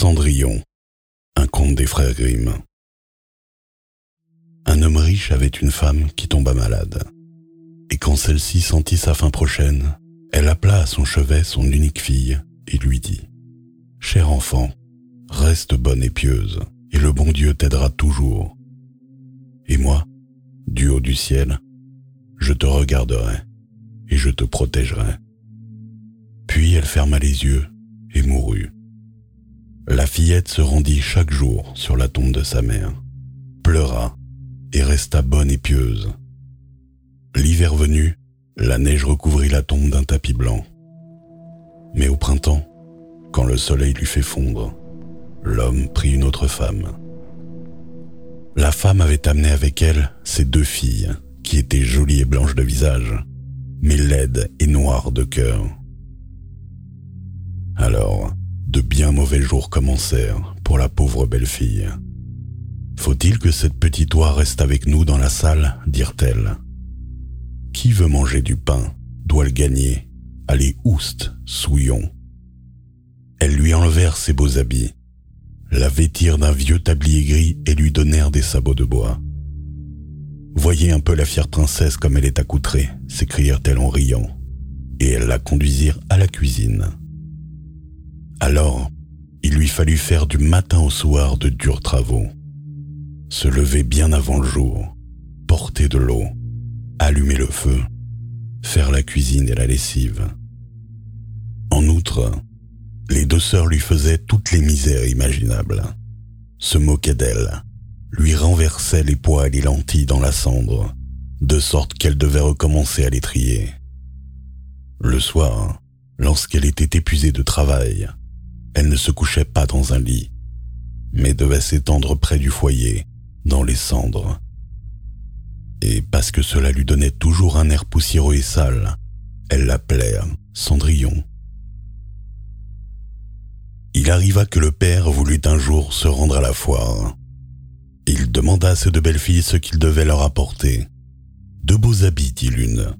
Cendrillon, un conte des frères Grimm. Un homme riche avait une femme qui tomba malade. Et quand celle-ci sentit sa fin prochaine, elle appela à son chevet son unique fille et lui dit Cher enfant, reste bonne et pieuse, et le bon Dieu t'aidera toujours. Et moi, du haut du ciel, je te regarderai et je te protégerai. Puis elle ferma les yeux et mourut. La fillette se rendit chaque jour sur la tombe de sa mère, pleura et resta bonne et pieuse. L'hiver venu, la neige recouvrit la tombe d'un tapis blanc. Mais au printemps, quand le soleil lui fait fondre, l'homme prit une autre femme. La femme avait amené avec elle ses deux filles, qui étaient jolies et blanches de visage, mais laides et noires de cœur. Alors, de bien mauvais jours commencèrent pour la pauvre belle-fille. Faut-il que cette petite oie reste avec nous dans la salle? dirent-elles. Qui veut manger du pain? doit le gagner. Allez, ouste, souillons. Elles lui enlevèrent ses beaux habits, la vêtirent d'un vieux tablier gris et lui donnèrent des sabots de bois. Voyez un peu la fière princesse comme elle est accoutrée, s'écrièrent-elles en riant, et elles la conduisirent à la cuisine. Alors, il lui fallut faire du matin au soir de durs travaux. Se lever bien avant le jour, porter de l'eau, allumer le feu, faire la cuisine et la lessive. En outre, les deux sœurs lui faisaient toutes les misères imaginables, se moquaient d'elle, lui renversaient les pois et les lentilles dans la cendre, de sorte qu'elle devait recommencer à les trier. Le soir, lorsqu'elle était épuisée de travail, elle ne se couchait pas dans un lit, mais devait s'étendre près du foyer, dans les cendres. Et parce que cela lui donnait toujours un air poussiéreux et sale, elle l'appelait Cendrillon. Il arriva que le père voulut un jour se rendre à la foire. Il demanda à ses deux belles filles ce qu'il devait leur apporter. De beaux habits, dit l'une.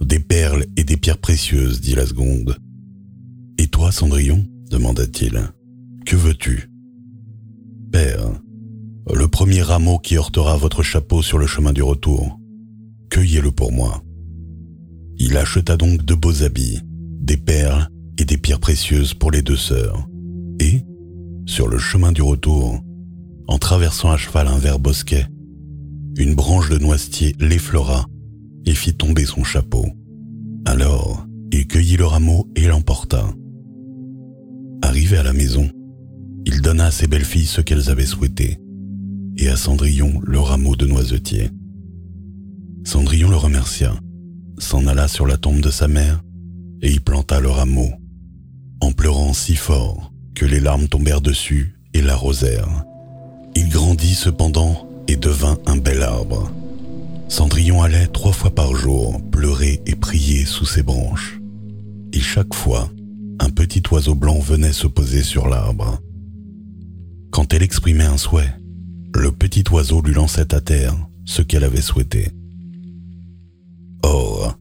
Des perles et des pierres précieuses, dit la seconde. Et toi, Cendrillon? Demanda-t-il. Que veux-tu? Père, le premier rameau qui heurtera votre chapeau sur le chemin du retour, cueillez-le pour moi. Il acheta donc de beaux habits, des perles et des pierres précieuses pour les deux sœurs. Et, sur le chemin du retour, en traversant à cheval un vert bosquet, une branche de noisetier l'effleura et fit tomber son chapeau. Alors, il cueillit le rameau et l'emporta. Arrivé à la maison, il donna à ses belles filles ce qu'elles avaient souhaité, et à Cendrillon le rameau de noisetier. Cendrillon le remercia, s'en alla sur la tombe de sa mère, et y planta le rameau, en pleurant si fort que les larmes tombèrent dessus et l'arrosèrent. Il grandit cependant et devint un bel arbre. Cendrillon allait trois fois par jour pleurer et prier sous ses branches. Et chaque fois, un petit oiseau blanc venait se poser sur l'arbre. Quand elle exprimait un souhait, le petit oiseau lui lançait à terre ce qu'elle avait souhaité. Or,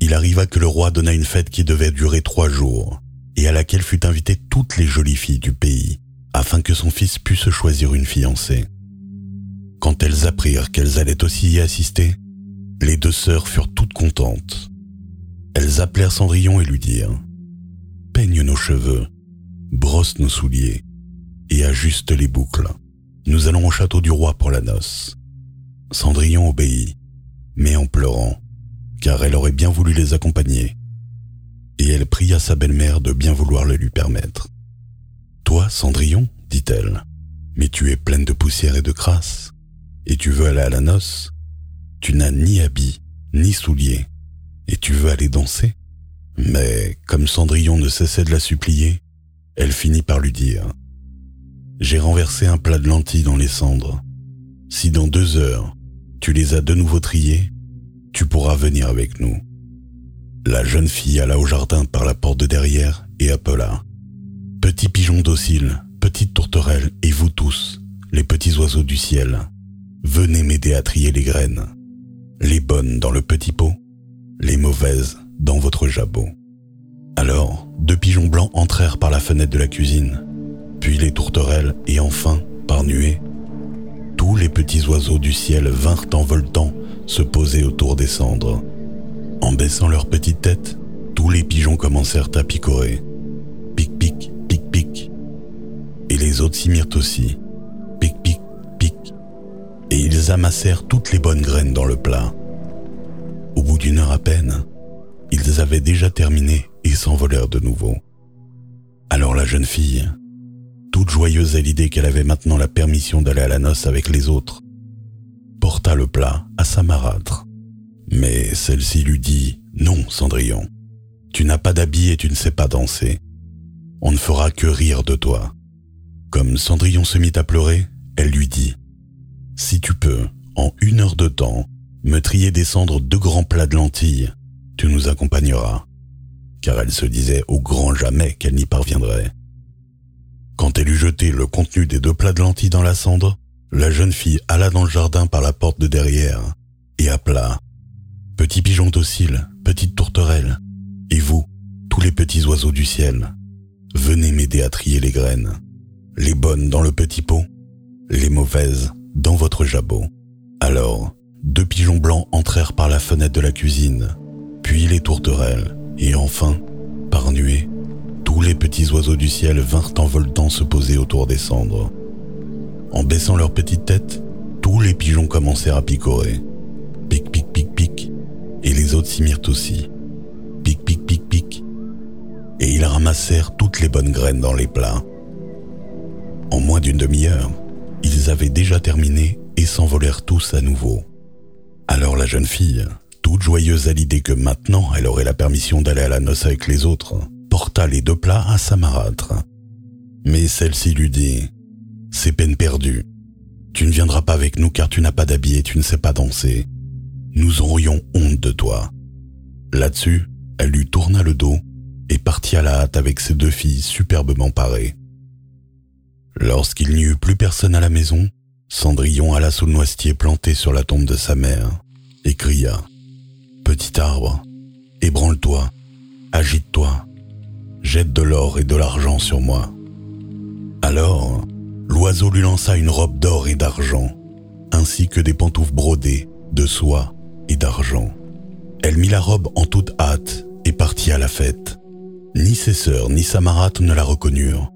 il arriva que le roi donna une fête qui devait durer trois jours, et à laquelle fut invitée toutes les jolies filles du pays, afin que son fils pût se choisir une fiancée. Quand elles apprirent qu'elles allaient aussi y assister, les deux sœurs furent toutes contentes. Elles appelèrent Cendrillon et lui dirent peigne nos cheveux, brosse nos souliers et ajuste les boucles. Nous allons au château du roi pour la noce. Cendrillon obéit, mais en pleurant, car elle aurait bien voulu les accompagner. Et elle pria sa belle-mère de bien vouloir le lui permettre. Toi, Cendrillon, dit-elle, mais tu es pleine de poussière et de crasse, et tu veux aller à la noce. Tu n'as ni habit, ni souliers, et tu veux aller danser. Mais comme Cendrillon ne cessait de la supplier, elle finit par lui dire ⁇ J'ai renversé un plat de lentilles dans les cendres. Si dans deux heures, tu les as de nouveau triées, tu pourras venir avec nous. ⁇ La jeune fille alla au jardin par la porte de derrière et appela ⁇ Petit pigeon docile, petite tourterelle et vous tous, les petits oiseaux du ciel, venez m'aider à trier les graines, les bonnes dans le petit pot, les mauvaises dans votre jabot. Alors, deux pigeons blancs entrèrent par la fenêtre de la cuisine. puis les tourterelles, et enfin, par nuée, tous les petits oiseaux du ciel vinrent en voltant se poser autour des cendres. En baissant leurs petites têtes, tous les pigeons commencèrent à picorer. Pic, pic, pic, pic. Et les autres s'y mirent aussi. Pic, pic, pic. Et ils amassèrent toutes les bonnes graines dans le plat. Au bout d'une heure à peine, ils avaient déjà terminé et s'envolèrent de nouveau. Alors la jeune fille, toute joyeuse à l'idée qu'elle avait maintenant la permission d'aller à la noce avec les autres, porta le plat à sa marâtre. Mais celle-ci lui dit Non, Cendrillon, tu n'as pas d'habit et tu ne sais pas danser. On ne fera que rire de toi. Comme Cendrillon se mit à pleurer, elle lui dit Si tu peux, en une heure de temps, me trier des cendres deux grands plats de lentilles, tu nous accompagneras. Car elle se disait au grand jamais qu'elle n'y parviendrait. Quand elle eut jeté le contenu des deux plats de lentilles dans la cendre, la jeune fille alla dans le jardin par la porte de derrière et appela Petit pigeon docile, petite tourterelle, et vous, tous les petits oiseaux du ciel, venez m'aider à trier les graines, les bonnes dans le petit pot, les mauvaises dans votre jabot. Alors, deux pigeons blancs entrèrent par la fenêtre de la cuisine, puis les tourterelles, et enfin, par nuée, tous les petits oiseaux du ciel vinrent en voltant se poser autour des cendres. En baissant leurs petites têtes, tous les pigeons commencèrent à picorer. Pic, pic, pic, pic. Et les autres s'y mirent aussi. Pic, pic, pic, pic. Et ils ramassèrent toutes les bonnes graines dans les plats. En moins d'une demi-heure, ils avaient déjà terminé et s'envolèrent tous à nouveau. Alors la jeune fille, joyeuse à l'idée que maintenant elle aurait la permission d'aller à la noce avec les autres, porta les deux plats à sa marâtre. Mais celle-ci lui dit c'est peine perdue. Tu ne viendras pas avec nous car tu n'as pas d'habit et tu ne sais pas danser. Nous aurions honte de toi. Là-dessus, elle lui tourna le dos et partit à la hâte avec ses deux filles superbement parées. Lorsqu'il n'y eut plus personne à la maison, Cendrillon alla sous le noisetier planté sur la tombe de sa mère et cria Petit arbre, ébranle-toi, agite-toi, jette de l'or et de l'argent sur moi. Alors, l'oiseau lui lança une robe d'or et d'argent, ainsi que des pantoufles brodées de soie et d'argent. Elle mit la robe en toute hâte et partit à la fête. Ni ses sœurs ni sa marâtre ne la reconnurent,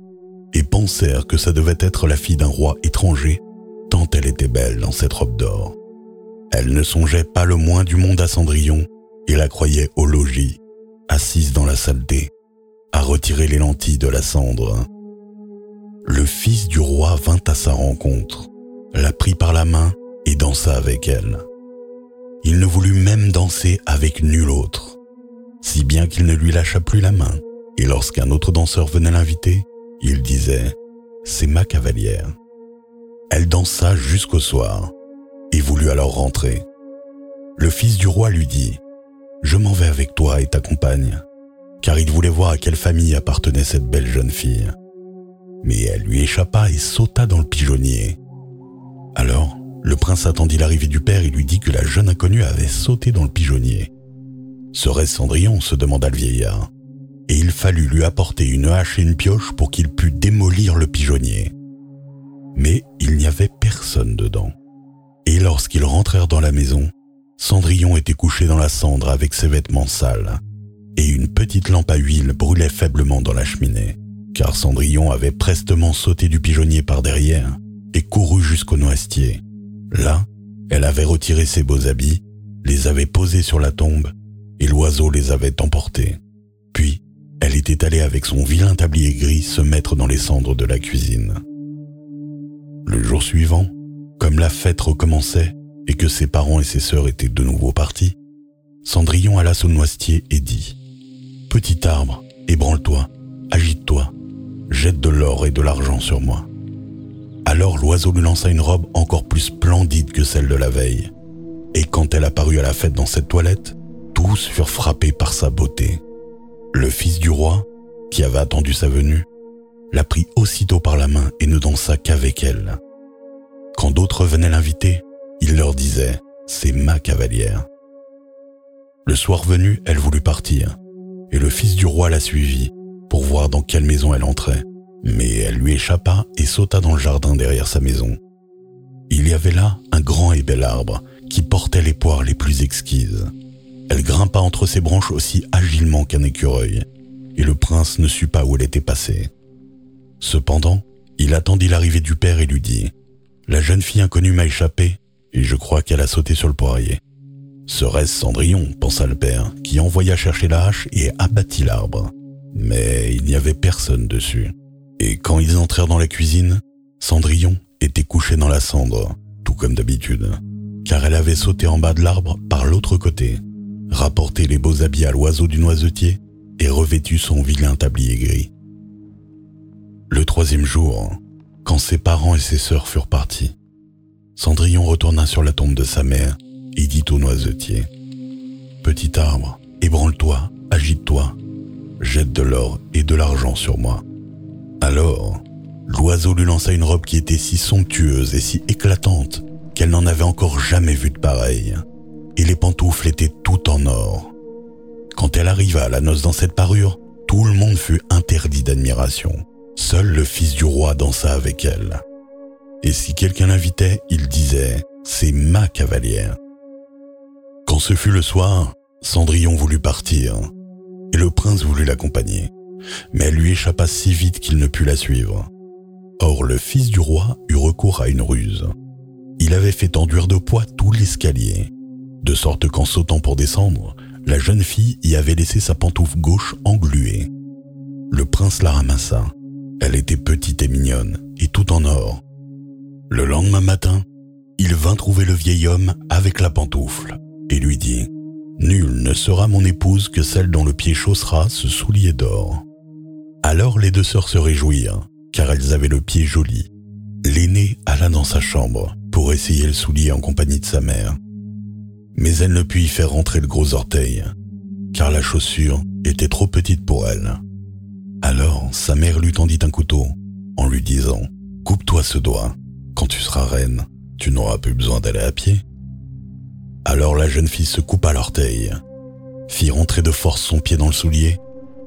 et pensèrent que ça devait être la fille d'un roi étranger, tant elle était belle dans cette robe d'or. Elle ne songeait pas le moins du monde à Cendrillon, et la croyait au logis, assise dans la saleté, à retirer les lentilles de la cendre. Le fils du roi vint à sa rencontre, la prit par la main et dansa avec elle. Il ne voulut même danser avec nul autre, si bien qu'il ne lui lâcha plus la main, et lorsqu'un autre danseur venait l'inviter, il disait ⁇ C'est ma cavalière ⁇ Elle dansa jusqu'au soir, et voulut alors rentrer. Le fils du roi lui dit ⁇ Je m'en vais avec toi et t'accompagne, car il voulait voir à quelle famille appartenait cette belle jeune fille mais elle lui échappa et sauta dans le pigeonnier. Alors, le prince attendit l'arrivée du père et lui dit que la jeune inconnue avait sauté dans le pigeonnier. Serait-ce Cendrillon se demanda le vieillard. Et il fallut lui apporter une hache et une pioche pour qu'il pût démolir le pigeonnier. Mais il n'y avait personne dedans. Et lorsqu'ils rentrèrent dans la maison, Cendrillon était couché dans la cendre avec ses vêtements sales, et une petite lampe à huile brûlait faiblement dans la cheminée car Cendrillon avait prestement sauté du pigeonnier par derrière et couru jusqu'au noisetier. Là, elle avait retiré ses beaux habits, les avait posés sur la tombe, et l'oiseau les avait emportés. Puis, elle était allée avec son vilain tablier gris se mettre dans les cendres de la cuisine. Le jour suivant, comme la fête recommençait et que ses parents et ses sœurs étaient de nouveau partis, Cendrillon alla sous le noisetier et dit ⁇ Petit arbre, ébranle-toi, agite-toi, jette de l'or et de l'argent sur moi. Alors l'oiseau lui lança une robe encore plus splendide que celle de la veille. Et quand elle apparut à la fête dans cette toilette, tous furent frappés par sa beauté. Le fils du roi, qui avait attendu sa venue, la prit aussitôt par la main et ne dansa qu'avec elle. Quand d'autres venaient l'inviter, il leur disait ⁇ C'est ma cavalière ⁇ Le soir venu, elle voulut partir, et le fils du roi la suivit pour voir dans quelle maison elle entrait mais elle lui échappa et sauta dans le jardin derrière sa maison. Il y avait là un grand et bel arbre qui portait les poires les plus exquises. Elle grimpa entre ses branches aussi agilement qu'un écureuil, et le prince ne sut pas où elle était passée. Cependant, il attendit l'arrivée du père et lui dit ⁇ La jeune fille inconnue m'a échappé, et je crois qu'elle a sauté sur le poirier. Serait-ce Cendrillon pensa le père, qui envoya chercher la hache et abattit l'arbre. Mais il n'y avait personne dessus. Et quand ils entrèrent dans la cuisine, Cendrillon était couchée dans la cendre, tout comme d'habitude, car elle avait sauté en bas de l'arbre par l'autre côté, rapporté les beaux habits à l'oiseau du noisetier et revêtu son vilain tablier gris. Le troisième jour, quand ses parents et ses sœurs furent partis, Cendrillon retourna sur la tombe de sa mère et dit au noisetier Petit arbre, ébranle-toi, agite-toi, jette de l'or et de l'argent sur moi. Alors, l'oiseau lui lança une robe qui était si somptueuse et si éclatante qu'elle n'en avait encore jamais vu de pareille, et les pantoufles étaient tout en or. Quand elle arriva à la noce dans cette parure, tout le monde fut interdit d'admiration. Seul le fils du roi dansa avec elle. Et si quelqu'un l'invitait, il disait C'est ma cavalière. Quand ce fut le soir, Cendrillon voulut partir, et le prince voulut l'accompagner, mais elle lui échappa si vite qu'il ne put la suivre. Or le fils du roi eut recours à une ruse. Il avait fait enduire de poids tout l'escalier, de sorte qu'en sautant pour descendre, la jeune fille y avait laissé sa pantoufle gauche engluée. Le prince la ramassa. Elle était petite et mignonne, et tout en or. Le lendemain matin, il vint trouver le vieil homme avec la pantoufle et lui dit Nul ne sera mon épouse que celle dont le pied chaussera ce soulier d'or. Alors les deux sœurs se réjouirent, car elles avaient le pied joli. L'aînée alla dans sa chambre pour essayer le soulier en compagnie de sa mère. Mais elle ne put y faire rentrer le gros orteil, car la chaussure était trop petite pour elle. Alors sa mère lui tendit un couteau en lui disant ⁇ Coupe-toi ce doigt, quand tu seras reine, tu n'auras plus besoin d'aller à pied. Alors la jeune fille se coupa l'orteil, fit rentrer de force son pied dans le soulier,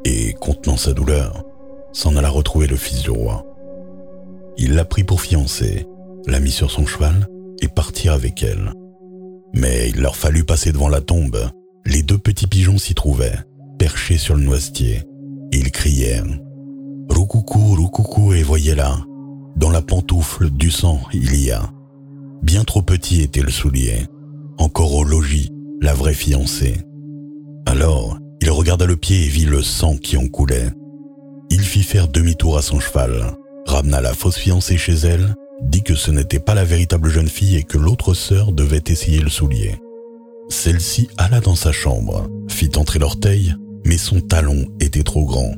et, contenant sa douleur, s'en alla retrouver le fils du roi. Il la prit pour fiancée, la mit sur son cheval et partit avec elle. Mais il leur fallut passer devant la tombe. Les deux petits pigeons s'y trouvaient, perchés sur le noisetier, et ils crièrent ⁇ Roucoucou, roucoucou, et voyez là, dans la pantoufle du sang il y a. Bien trop petit était le soulier, encore au logis, la vraie fiancée. Alors, il regarda le pied et vit le sang qui en coulait. Il fit faire demi-tour à son cheval, ramena la fausse fiancée chez elle, dit que ce n'était pas la véritable jeune fille et que l'autre sœur devait essayer le soulier. Celle-ci alla dans sa chambre, fit entrer l'orteil, mais son talon était trop grand.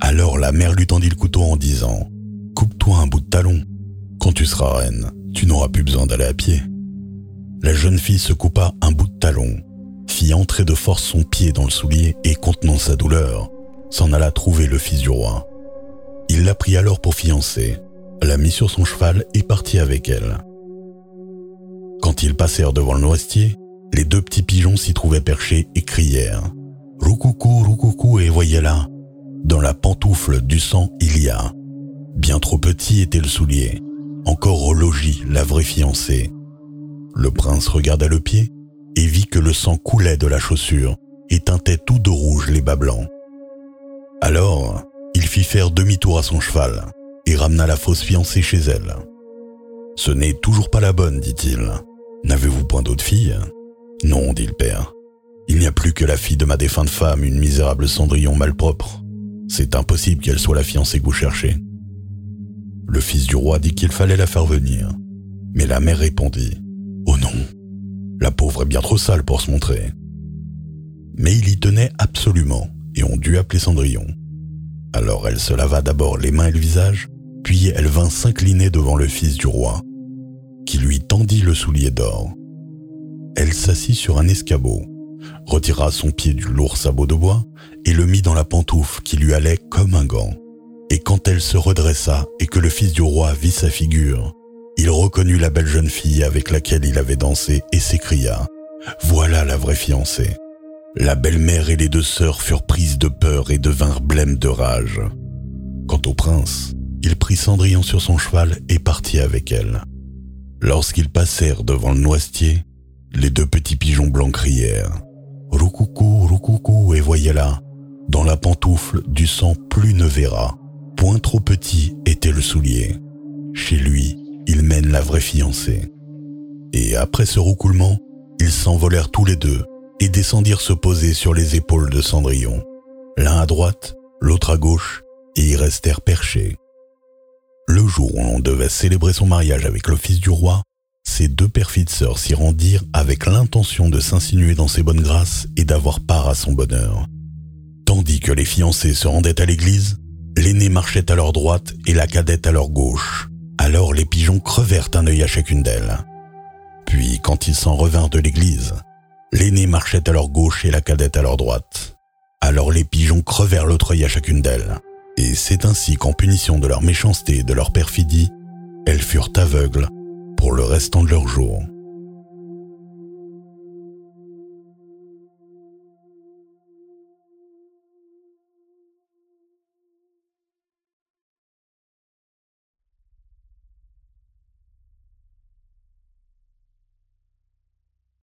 Alors la mère lui tendit le couteau en disant ⁇ Coupe-toi un bout de talon. Quand tu seras reine, tu n'auras plus besoin d'aller à pied. ⁇ la jeune fille se coupa un bout de talon, fit entrer de force son pied dans le soulier et, contenant sa douleur, s'en alla trouver le fils du roi. Il la prit alors pour fiancée, la mit sur son cheval et partit avec elle. Quand ils passèrent devant le noisetier, les deux petits pigeons s'y trouvaient perchés et crièrent ⁇ Roucoucou, roucoucou, et voyez là Dans la pantoufle du sang il y a. Bien trop petit était le soulier, encore au logis la vraie fiancée, le prince regarda le pied et vit que le sang coulait de la chaussure et teintait tout de rouge les bas blancs. Alors, il fit faire demi-tour à son cheval et ramena la fausse fiancée chez elle. Ce n'est toujours pas la bonne, dit-il. N'avez-vous point d'autre fille Non, dit le père. Il n'y a plus que la fille de ma défunte femme, une misérable cendrillon malpropre. C'est impossible qu'elle soit la fiancée que vous cherchez. Le fils du roi dit qu'il fallait la faire venir. Mais la mère répondit Oh non, la pauvre est bien trop sale pour se montrer. Mais il y tenait absolument, et on dut appeler Cendrillon. Alors elle se lava d'abord les mains et le visage, puis elle vint s'incliner devant le fils du roi, qui lui tendit le soulier d'or. Elle s'assit sur un escabeau, retira son pied du lourd sabot de bois et le mit dans la pantoufle qui lui allait comme un gant. Et quand elle se redressa et que le fils du roi vit sa figure, il reconnut la belle jeune fille avec laquelle il avait dansé et s'écria ⁇ Voilà la vraie fiancée !⁇ La belle-mère et les deux sœurs furent prises de peur et devinrent blêmes de rage. Quant au prince, il prit Cendrillon sur son cheval et partit avec elle. Lorsqu'ils passèrent devant le noisetier, les deux petits pigeons blancs crièrent ⁇ Roucoucou, roucoucou, et voyez là, dans la pantoufle du sang plus ne verra, point trop petit était le soulier. Chez lui, il mène la vraie fiancée. Et après ce roucoulement, ils s'envolèrent tous les deux et descendirent se poser sur les épaules de Cendrillon, l'un à droite, l'autre à gauche, et y restèrent perchés. Le jour où l'on devait célébrer son mariage avec le fils du roi, ces deux perfides sœurs s'y rendirent avec l'intention de s'insinuer dans ses bonnes grâces et d'avoir part à son bonheur. Tandis que les fiancés se rendaient à l'église, l'aînée marchait à leur droite et la cadette à leur gauche. Alors les pigeons crevèrent un œil à chacune d'elles. Puis, quand ils s'en revinrent de l'église, l'aînée marchait à leur gauche et la cadette à leur droite. Alors les pigeons crevèrent l'autre œil à chacune d'elles. Et c'est ainsi qu'en punition de leur méchanceté et de leur perfidie, elles furent aveugles pour le restant de leur jour.